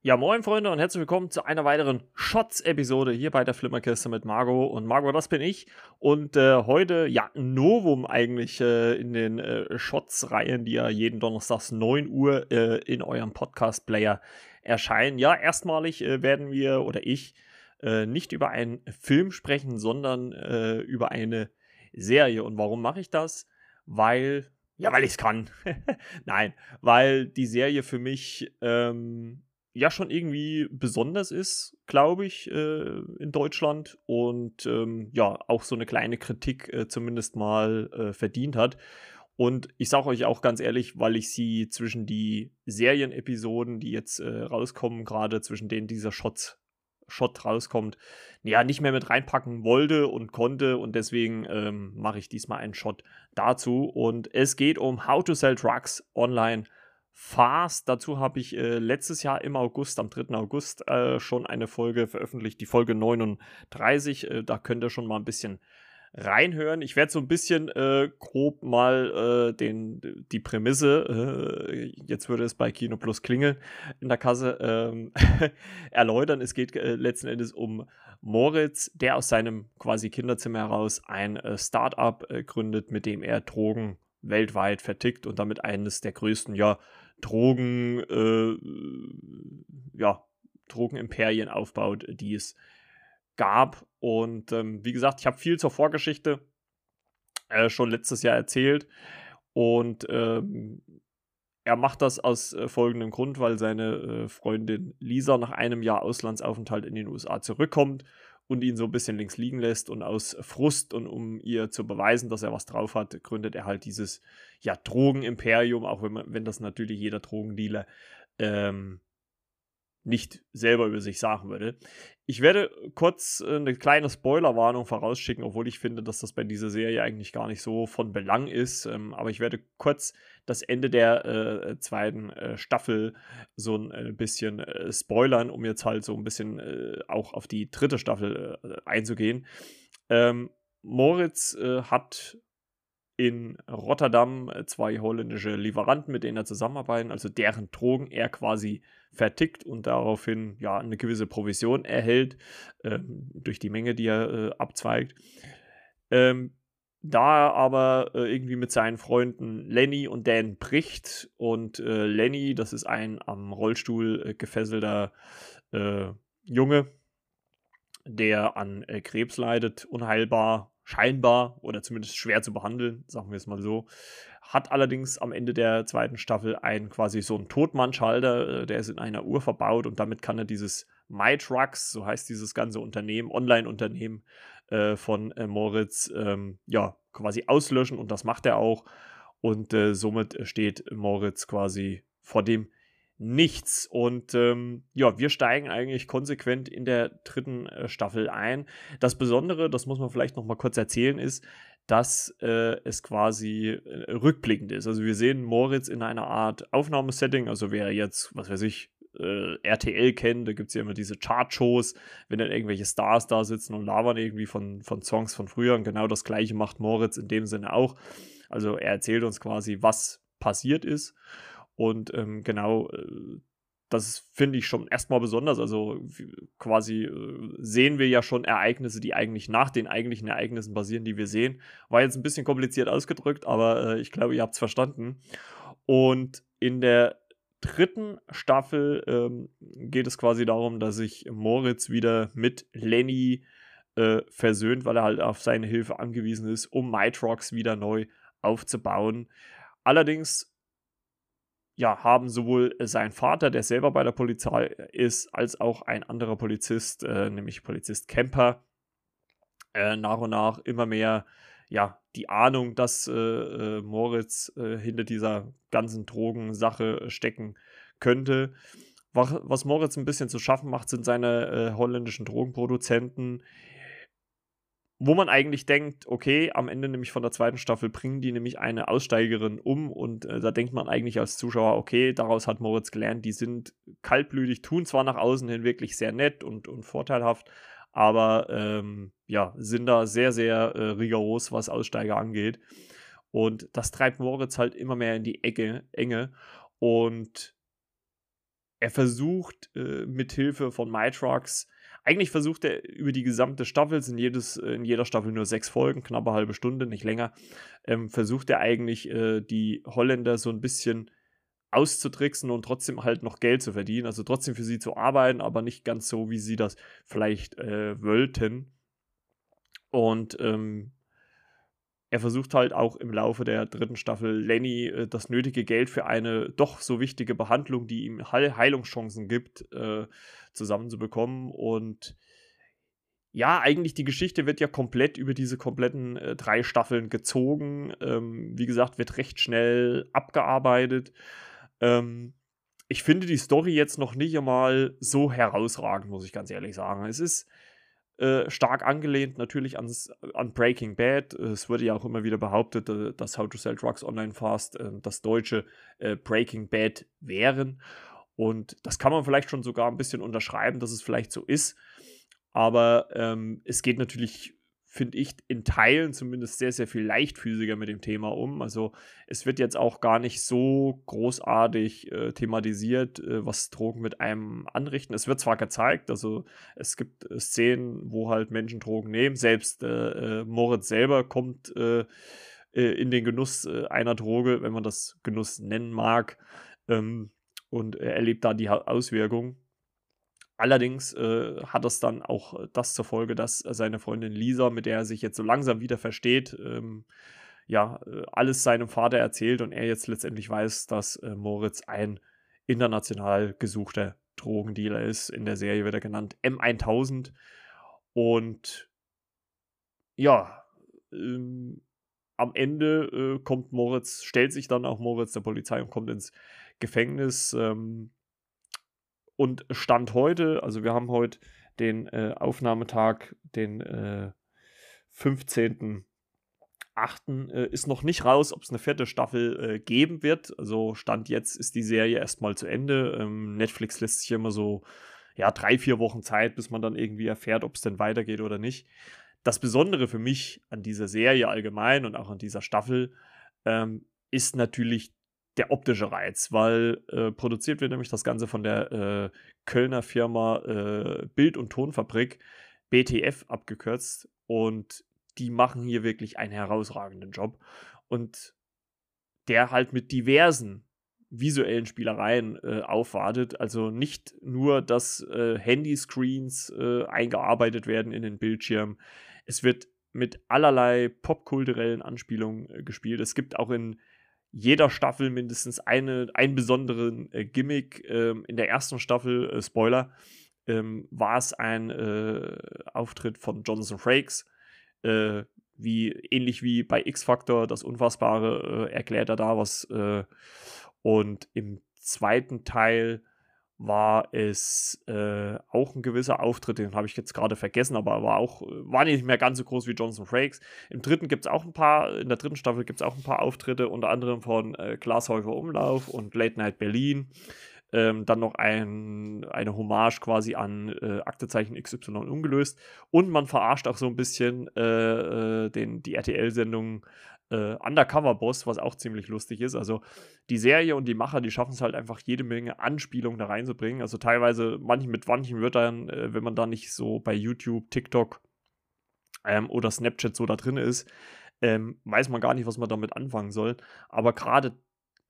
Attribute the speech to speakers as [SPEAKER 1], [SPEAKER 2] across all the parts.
[SPEAKER 1] Ja, moin Freunde und herzlich willkommen zu einer weiteren Shots-Episode hier bei der Flimmerkiste mit Margot. Und Margot, das bin ich. Und äh, heute, ja, Novum eigentlich äh, in den äh, Shots-Reihen, die ja jeden Donnerstags 9 Uhr äh, in eurem Podcast-Player erscheinen. Ja, erstmalig äh, werden wir oder ich äh, nicht über einen Film sprechen, sondern über eine Serie. Und warum mache ich das? Weil, ja, weil ich es kann. Nein, weil die Serie für mich ähm, ja schon irgendwie besonders ist, glaube ich, äh, in Deutschland und ähm, ja auch so eine kleine Kritik äh, zumindest mal äh, verdient hat. Und ich sage euch auch ganz ehrlich, weil ich sie zwischen die Serienepisoden, die jetzt äh, rauskommen, gerade zwischen denen dieser Shots Shot rauskommt, ja, nicht mehr mit reinpacken wollte und konnte und deswegen ähm, mache ich diesmal einen Shot dazu. Und es geht um How to Sell Drugs Online Fast. Dazu habe ich äh, letztes Jahr im August, am 3. August, äh, schon eine Folge veröffentlicht, die Folge 39. Äh, da könnt ihr schon mal ein bisschen reinhören. Ich werde so ein bisschen äh, grob mal äh, den, die Prämisse, äh, jetzt würde es bei Kino Plus klingeln in der Kasse, ähm, erläutern. Es geht letzten Endes um Moritz, der aus seinem quasi Kinderzimmer heraus ein Start-up gründet, mit dem er Drogen weltweit vertickt und damit eines der größten, ja, Drogen, äh, ja, Drogenimperien aufbaut, die es gab. Und ähm, wie gesagt, ich habe viel zur Vorgeschichte äh, schon letztes Jahr erzählt. Und ähm, er macht das aus äh, folgendem Grund, weil seine äh, Freundin Lisa nach einem Jahr Auslandsaufenthalt in den USA zurückkommt und ihn so ein bisschen links liegen lässt und aus Frust und um ihr zu beweisen, dass er was drauf hat, gründet er halt dieses ja Drogenimperium, auch wenn, man, wenn das natürlich jeder Drogendealer ähm, nicht selber über sich sagen würde. Ich werde kurz äh, eine kleine Spoilerwarnung vorausschicken, obwohl ich finde, dass das bei dieser Serie eigentlich gar nicht so von Belang ist. Ähm, aber ich werde kurz das Ende der äh, zweiten äh, Staffel so ein äh, bisschen äh, spoilern, um jetzt halt so ein bisschen äh, auch auf die dritte Staffel einzugehen. Ähm, Moritz hat in Rotterdam zwei holländische Lieferanten, mit denen er zusammenarbeitet, also deren Drogen er quasi vertickt und daraufhin ja eine gewisse Provision erhält ähm, durch die Menge, die er äh, abzweigt. Ähm, da er aber äh, irgendwie mit seinen Freunden Lenny und Dan bricht und äh, Lenny, das ist ein am Rollstuhl äh, gefesselter äh, Junge, der an äh, Krebs leidet, unheilbar scheinbar oder zumindest schwer zu behandeln, sagen wir es mal so. Hat allerdings am Ende der zweiten Staffel einen quasi so einen Totmannschalter, äh, der ist in einer Uhr verbaut und damit kann er dieses MyTrucks, so heißt dieses ganze Unternehmen, Online-Unternehmen äh, von äh, Moritz, ähm, ja, quasi auslöschen und das macht er auch. Und äh, somit steht Moritz quasi vor dem nichts. Und ähm, ja, wir steigen eigentlich konsequent in der dritten äh, Staffel ein. Das Besondere, das muss man vielleicht noch mal kurz erzählen, ist, dass äh, es quasi äh, rückblickend ist. Also wir sehen Moritz in einer Art Aufnahmesetting, also wer jetzt, was weiß ich, äh, RTL kennt, da gibt es ja immer diese Chart-Shows, wenn dann irgendwelche Stars da sitzen und labern irgendwie von, von Songs von früher. Und genau das gleiche macht Moritz in dem Sinne auch. Also er erzählt uns quasi, was passiert ist. Und ähm, genau, äh, das finde ich schon erstmal besonders. Also quasi äh, sehen wir ja schon Ereignisse, die eigentlich nach den eigentlichen Ereignissen basieren, die wir sehen. War jetzt ein bisschen kompliziert ausgedrückt, aber äh, ich glaube, ihr habt es verstanden. Und in der dritten Staffel ähm, geht es quasi darum, dass sich Moritz wieder mit Lenny äh, versöhnt, weil er halt auf seine Hilfe angewiesen ist, um Mitrox wieder neu aufzubauen. Allerdings ja, haben sowohl sein Vater, der selber bei der Polizei ist, als auch ein anderer Polizist, äh, nämlich Polizist Kemper, äh, nach und nach immer mehr ja, die Ahnung, dass äh, äh Moritz äh, hinter dieser ganzen Drogensache stecken könnte. Was, was, Moritz ein bisschen zu schaffen macht, sind seine äh, holländischen Drogenproduzenten, wo man eigentlich denkt, okay, am Ende nämlich von der zweiten Staffel bringen die nämlich eine Aussteigerin um und äh, da denkt man eigentlich als Zuschauer, okay, daraus hat Moritz gelernt, die sind kaltblütig, tun zwar nach außen hin wirklich sehr nett und, und vorteilhaft, aber ähm, ja, sind da sehr, sehr äh, rigoros, was Aussteiger angeht. Und das treibt Moritz halt immer mehr in die Ecke, Enge. Und er versucht äh, mit Hilfe von MyTrucks, eigentlich versucht er über die gesamte Staffel, sind jedes, in jeder Staffel nur sechs Folgen, knappe halbe Stunde, nicht länger, ähm, versucht er eigentlich äh, die Holländer so ein bisschen auszutricksen und trotzdem halt noch Geld zu verdienen, also trotzdem für sie zu arbeiten, aber nicht ganz so, wie sie das vielleicht äh, wollten. Und ähm, er versucht halt auch im Laufe der dritten Staffel Lenny äh, das nötige Geld für eine doch so wichtige Behandlung, die ihm Heil Heilungschancen gibt, äh, zusammenzubekommen. Und ja, eigentlich die Geschichte wird ja komplett über diese kompletten äh, drei Staffeln gezogen. Ähm, wie gesagt, wird recht schnell abgearbeitet. Ähm, ich finde die Story jetzt noch nicht einmal so herausragend, muss ich ganz ehrlich sagen. Es ist äh, stark angelehnt natürlich ans, an Breaking Bad. Es wurde ja auch immer wieder behauptet, äh, dass How to Sell Drugs Online Fast äh, das deutsche äh, Breaking Bad wären. Und das kann man vielleicht schon sogar ein bisschen unterschreiben, dass es vielleicht so ist. Aber ähm, es geht natürlich finde ich, in Teilen zumindest sehr, sehr viel leichtfüßiger mit dem Thema um. Also es wird jetzt auch gar nicht so großartig äh, thematisiert, äh, was Drogen mit einem anrichten. Es wird zwar gezeigt, also es gibt äh, Szenen, wo halt Menschen Drogen nehmen. Selbst äh, äh, Moritz selber kommt äh, in den Genuss einer Droge, wenn man das Genuss nennen mag. Ähm, und er erlebt da die Auswirkungen. Allerdings äh, hat es dann auch äh, das zur Folge, dass seine Freundin Lisa, mit der er sich jetzt so langsam wieder versteht, ähm, ja, äh, alles seinem Vater erzählt und er jetzt letztendlich weiß, dass äh, Moritz ein international gesuchter Drogendealer ist. In der Serie wird er genannt M1000. Und ja, ähm, am Ende äh, kommt Moritz, stellt sich dann auch Moritz der Polizei und kommt ins Gefängnis. Ähm, und Stand heute, also wir haben heute den äh, Aufnahmetag, den äh, 15.8. Äh, ist noch nicht raus, ob es eine vierte Staffel äh, geben wird. Also Stand jetzt ist die Serie erstmal zu Ende. Ähm, Netflix lässt sich immer so ja, drei, vier Wochen Zeit, bis man dann irgendwie erfährt, ob es denn weitergeht oder nicht. Das Besondere für mich an dieser Serie allgemein und auch an dieser Staffel ähm, ist natürlich der optische Reiz, weil äh, produziert wird nämlich das Ganze von der äh, Kölner Firma äh, Bild- und Tonfabrik, BTF abgekürzt. Und die machen hier wirklich einen herausragenden Job. Und der halt mit diversen visuellen Spielereien äh, aufwartet. Also nicht nur, dass äh, Handyscreens äh, eingearbeitet werden in den Bildschirm. Es wird mit allerlei popkulturellen Anspielungen äh, gespielt. Es gibt auch in jeder Staffel mindestens eine, einen besonderen äh, Gimmick. Ähm, in der ersten Staffel, äh, Spoiler, ähm, war es ein äh, Auftritt von Jonathan Frakes. Äh, wie, ähnlich wie bei X-Factor, das Unfassbare, äh, erklärt er da was. Äh, und im zweiten Teil war es äh, auch ein gewisser Auftritt, den habe ich jetzt gerade vergessen, aber war auch, war nicht mehr ganz so groß wie Jonathan Frakes. Im dritten gibt es auch ein paar, in der dritten Staffel gibt es auch ein paar Auftritte, unter anderem von äh, Glashäufer Umlauf und Late Night Berlin. Ähm, dann noch ein, eine Hommage quasi an äh, Aktezeichen XY ungelöst. Und man verarscht auch so ein bisschen äh, äh den, die RTL-Sendung äh, Undercover-Boss, was auch ziemlich lustig ist. Also die Serie und die Macher, die schaffen es halt einfach jede Menge Anspielungen da reinzubringen. Also teilweise manchen mit manchen Wörtern, äh, wenn man da nicht so bei YouTube, TikTok ähm, oder Snapchat so da drin ist, ähm, weiß man gar nicht, was man damit anfangen soll. Aber gerade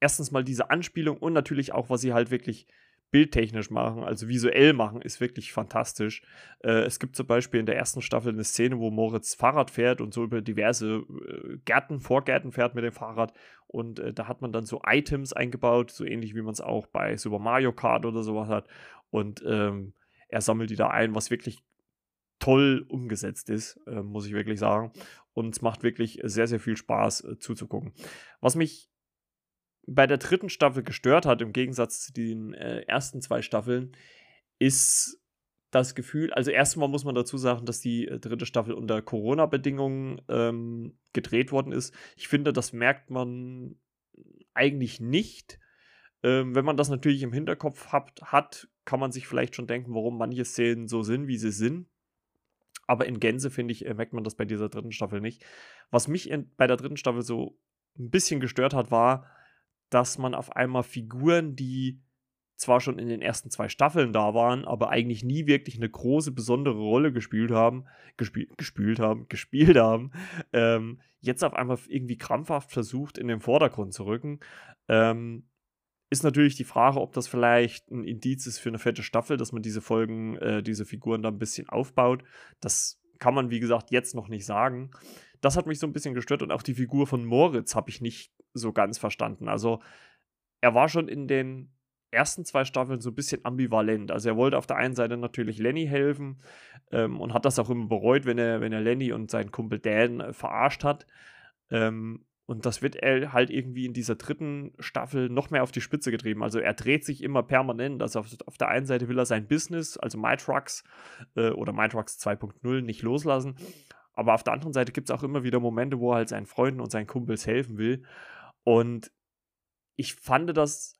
[SPEAKER 1] erstens mal diese Anspielung und natürlich auch, was sie halt wirklich bildtechnisch machen, also visuell machen, ist wirklich fantastisch. Äh, es gibt zum Beispiel in der ersten Staffel eine Szene, wo Moritz Fahrrad fährt und so über diverse äh, Gärten, Vorgärten fährt mit dem Fahrrad. Und äh, da hat man dann so Items eingebaut, so ähnlich wie man es auch bei Super Mario Kart oder sowas hat. Und ähm, er sammelt die da ein, was wirklich toll umgesetzt ist, äh, muss ich wirklich sagen. Und es macht wirklich sehr, sehr viel Spaß äh, zuzugucken. Was mich bei der dritten Staffel gestört hat, im Gegensatz zu den äh, ersten zwei Staffeln, ist das Gefühl, also erstmal muss man dazu sagen, dass die äh, dritte Staffel unter Corona-Bedingungen ähm, gedreht worden ist. Ich finde, das merkt man eigentlich nicht. Ähm, wenn man das natürlich im Hinterkopf hat, hat, kann man sich vielleicht schon denken, warum manche Szenen so sind, wie sie sind. Aber in Gänze, finde ich, äh, merkt man das bei dieser dritten Staffel nicht. Was mich in, bei der dritten Staffel so ein bisschen gestört hat, war, dass man auf einmal Figuren, die zwar schon in den ersten zwei Staffeln da waren, aber eigentlich nie wirklich eine große, besondere Rolle gespielt haben, gespielt, gespielt haben, gespielt haben, ähm, jetzt auf einmal irgendwie krampfhaft versucht, in den Vordergrund zu rücken. Ähm, ist natürlich die Frage, ob das vielleicht ein Indiz ist für eine fette Staffel, dass man diese Folgen, äh, diese Figuren da ein bisschen aufbaut. Das kann man, wie gesagt, jetzt noch nicht sagen. Das hat mich so ein bisschen gestört und auch die Figur von Moritz habe ich nicht so ganz verstanden. Also, er war schon in den ersten zwei Staffeln so ein bisschen ambivalent. Also er wollte auf der einen Seite natürlich Lenny helfen ähm, und hat das auch immer bereut, wenn er, wenn er Lenny und seinen Kumpel Dan äh, verarscht hat. Ähm, und das wird er halt irgendwie in dieser dritten Staffel noch mehr auf die Spitze getrieben. Also er dreht sich immer permanent. Also auf, auf der einen Seite will er sein Business, also MyTrucks äh, oder MyTrucks 2.0 nicht loslassen. Aber auf der anderen Seite gibt es auch immer wieder Momente, wo er halt seinen Freunden und seinen Kumpels helfen will. Und ich fand das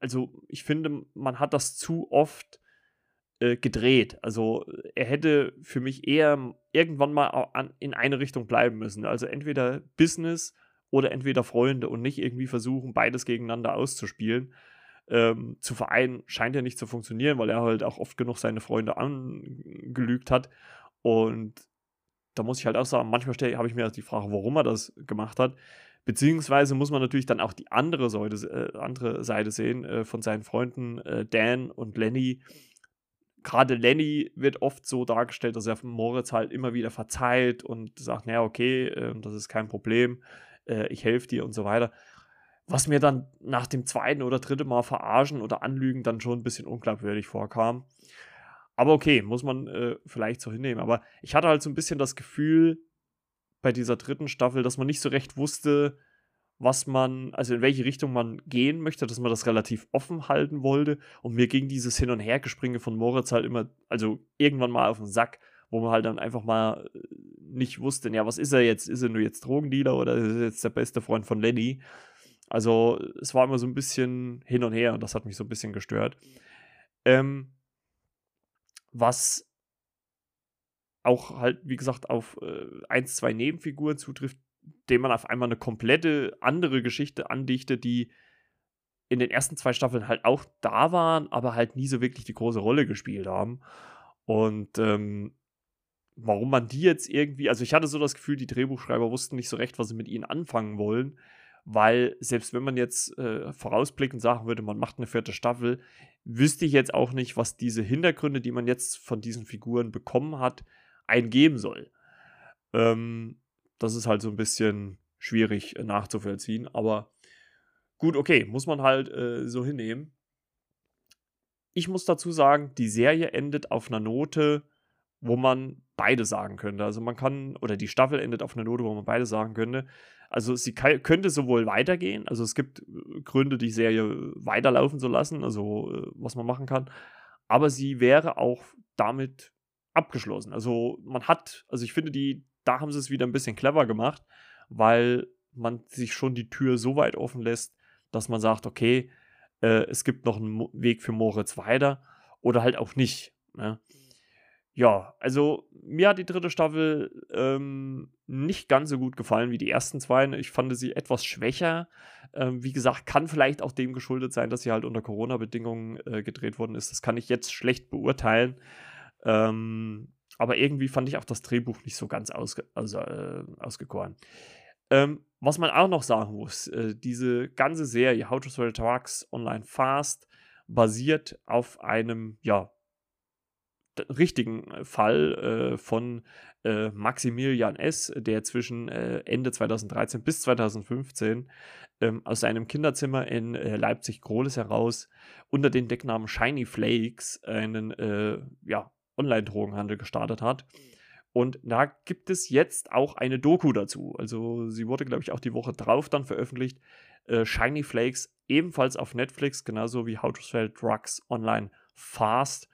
[SPEAKER 1] also ich finde, man hat das zu oft äh, gedreht. Also er hätte für mich eher irgendwann mal an, in eine Richtung bleiben müssen. Also entweder Business oder entweder Freunde und nicht irgendwie versuchen, beides gegeneinander auszuspielen. Ähm, zu vereinen scheint ja nicht zu funktionieren, weil er halt auch oft genug seine Freunde angelügt hat. Und da muss ich halt auch sagen, manchmal habe ich mir die Frage, warum er das gemacht hat. Beziehungsweise muss man natürlich dann auch die andere Seite, äh, andere Seite sehen äh, von seinen Freunden äh, Dan und Lenny. Gerade Lenny wird oft so dargestellt, dass er Moritz halt immer wieder verzeiht und sagt, naja, okay, ähm, das ist kein Problem, äh, ich helfe dir und so weiter. Was mir dann nach dem zweiten oder dritten Mal verarschen oder anlügen dann schon ein bisschen unglaubwürdig vorkam. Aber okay, muss man äh, vielleicht so hinnehmen. Aber ich hatte halt so ein bisschen das Gefühl, bei dieser dritten Staffel, dass man nicht so recht wusste, was man, also in welche Richtung man gehen möchte, dass man das relativ offen halten wollte. Und mir ging dieses Hin- und Hergespringe von Moritz halt immer, also irgendwann mal auf den Sack, wo man halt dann einfach mal äh, nicht wusste, ja, was ist er jetzt? Ist er nur jetzt Drogendealer oder ist er jetzt der beste Freund von Lenny? Also es war immer so ein bisschen hin und her und das hat mich so ein bisschen gestört. Ähm, was auch halt, wie gesagt, auf äh, ein, zwei Nebenfiguren zutrifft, denen man auf einmal eine komplette andere Geschichte andichtet, die in den ersten zwei Staffeln halt auch da waren, aber halt nie so wirklich die große Rolle gespielt haben. Und ähm, warum man die jetzt irgendwie, also ich hatte so das Gefühl, die Drehbuchschreiber wussten nicht so recht, was sie mit ihnen anfangen wollen, weil selbst wenn man jetzt äh, vorausblickend sagen würde, man macht eine vierte Staffel, wüsste ich jetzt auch nicht, was diese Hintergründe, die man jetzt von diesen Figuren bekommen hat, einen geben soll. Ähm, das ist halt so ein bisschen schwierig äh, nachzuvollziehen, aber gut, okay, muss man halt äh, so hinnehmen. Ich muss dazu sagen, die Serie endet auf einer Note, wo man beide sagen könnte. Also man kann, oder die Staffel endet auf einer Note, wo man beide sagen könnte. Also sie könnte sowohl weitergehen, also es gibt äh, Gründe, die Serie weiterlaufen zu lassen, also äh, was man machen kann, aber sie wäre auch damit abgeschlossen. Also man hat, also ich finde, die, da haben sie es wieder ein bisschen clever gemacht, weil man sich schon die Tür so weit offen lässt, dass man sagt, okay, äh, es gibt noch einen Weg für Moritz weiter oder halt auch nicht. Ne? Ja, also mir hat die dritte Staffel ähm, nicht ganz so gut gefallen wie die ersten zwei. Ich fand sie etwas schwächer. Ähm, wie gesagt, kann vielleicht auch dem geschuldet sein, dass sie halt unter Corona-Bedingungen äh, gedreht worden ist. Das kann ich jetzt schlecht beurteilen. Ähm, aber irgendwie fand ich auch das Drehbuch nicht so ganz ausge also, äh, ausgekoren. Ähm, was man auch noch sagen muss, äh, diese ganze Serie How to Sell Trucks Online Fast basiert auf einem, ja, richtigen Fall äh, von äh, Maximilian S., der zwischen äh, Ende 2013 bis 2015 ähm, aus seinem Kinderzimmer in äh, Leipzig-Grohles heraus unter den Decknamen Shiny Flakes einen äh, ja, Online-Drogenhandel gestartet hat. Und da gibt es jetzt auch eine Doku dazu. Also sie wurde, glaube ich, auch die Woche drauf dann veröffentlicht. Äh, Shiny Flakes ebenfalls auf Netflix, genauso wie How to Sell Drugs Online Fast.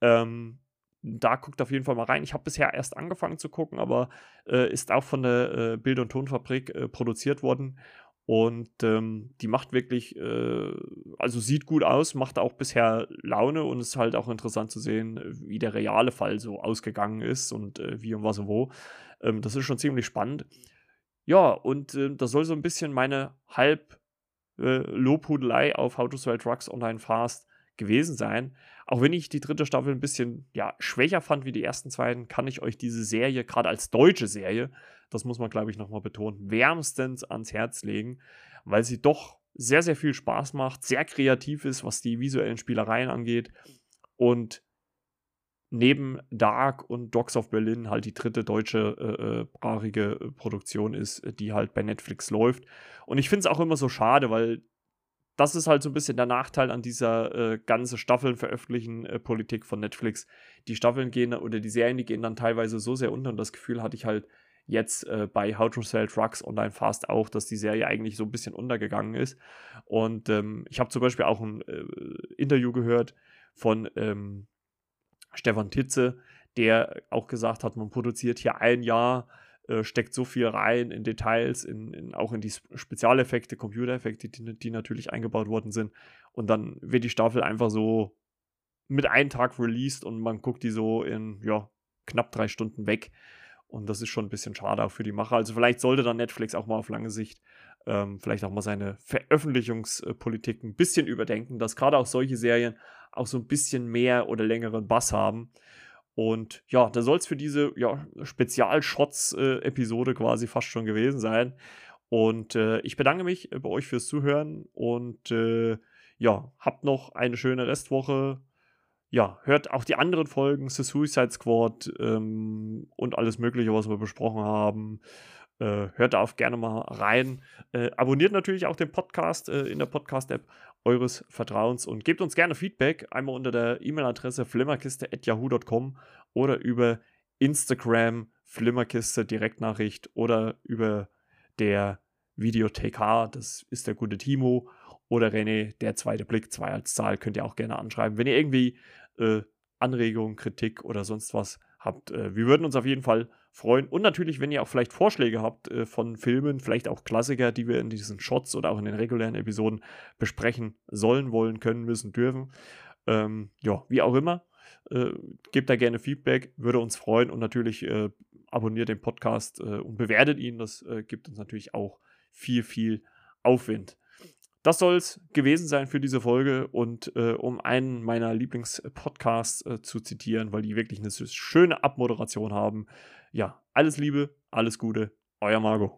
[SPEAKER 1] Ähm, da guckt auf jeden Fall mal rein. Ich habe bisher erst angefangen zu gucken, aber äh, ist auch von der äh, Bild- und Tonfabrik äh, produziert worden. Und ähm, die macht wirklich, äh, also sieht gut aus, macht auch bisher Laune und ist halt auch interessant zu sehen, wie der reale Fall so ausgegangen ist und äh, wie und was und wo. Ähm, das ist schon ziemlich spannend. Ja, und äh, das soll so ein bisschen meine halb äh, Lobhudelei auf How to Sell Drugs Online Fast gewesen sein. Auch wenn ich die dritte Staffel ein bisschen ja, schwächer fand wie die ersten beiden, kann ich euch diese Serie, gerade als deutsche Serie, das muss man glaube ich nochmal betonen, wärmstens ans Herz legen, weil sie doch sehr, sehr viel Spaß macht, sehr kreativ ist, was die visuellen Spielereien angeht und neben Dark und Dogs of Berlin halt die dritte deutsche äh, äh brachige äh, Produktion ist, die halt bei Netflix läuft. Und ich finde es auch immer so schade, weil das ist halt so ein bisschen der Nachteil an dieser äh, ganze Staffeln veröffentlichen äh, Politik von Netflix. Die Staffeln gehen oder die Serien, die gehen dann teilweise so sehr unter und das Gefühl hatte ich halt jetzt äh, bei How to Sell Trucks Online Fast auch, dass die Serie eigentlich so ein bisschen untergegangen ist. Und ähm, ich habe zum Beispiel auch ein äh, Interview gehört von ähm, Stefan Titze, der auch gesagt hat, man produziert hier ein Jahr äh, steckt so viel rein in Details, in, in, auch in die Spezialeffekte, Computereffekte, die, die natürlich eingebaut worden sind. Und dann wird die Staffel einfach so mit einem Tag released und man guckt die so in ja, knapp drei Stunden weg. Und das ist schon ein bisschen schade auch für die Macher. Also vielleicht sollte dann Netflix auch mal auf lange Sicht ähm, vielleicht auch mal seine Veröffentlichungspolitik ein bisschen überdenken, dass gerade auch solche Serien auch so ein bisschen mehr oder längeren Bass haben. Und ja, da soll es für diese ja, Spezial-Shots-Episode quasi fast schon gewesen sein. Und äh, ich bedanke mich äh, bei euch fürs Zuhören und äh, ja, habt noch eine schöne Restwoche. Ja, hört auch die anderen Folgen, The Suicide Squad ähm, und alles Mögliche, was wir besprochen haben. Äh, hört da auch gerne mal rein. Äh, abonniert natürlich auch den Podcast äh, in der Podcast-App eures Vertrauens und gebt uns gerne Feedback, einmal unter der E-Mail-Adresse flimmerkiste.yahoo.com oder über Instagram Flimmerkiste Direktnachricht oder über der Videothek H, das ist der gute Timo, oder René, der zweite Blick, zwei als Zahl, könnt ihr auch gerne anschreiben. Wenn ihr irgendwie äh, Anregungen, Kritik oder sonst was habt, äh, wir würden uns auf jeden Fall freuen. Und natürlich, wenn ihr auch vielleicht Vorschläge habt äh, von Filmen, vielleicht auch Klassiker, die wir in diesen Shots oder auch in den regulären Episoden besprechen sollen, wollen, können, müssen, dürfen. Ähm, ja, wie auch immer. Äh, gebt da gerne Feedback, würde uns freuen und natürlich äh, abonniert den Podcast äh, und bewertet ihn. Das äh, gibt uns natürlich auch viel, viel Aufwind. Das soll es gewesen sein für diese Folge und äh, um einen meiner Lieblingspodcasts äh, zu zitieren, weil die wirklich eine schöne Abmoderation haben. Ja, alles Liebe, alles Gute, euer Margot.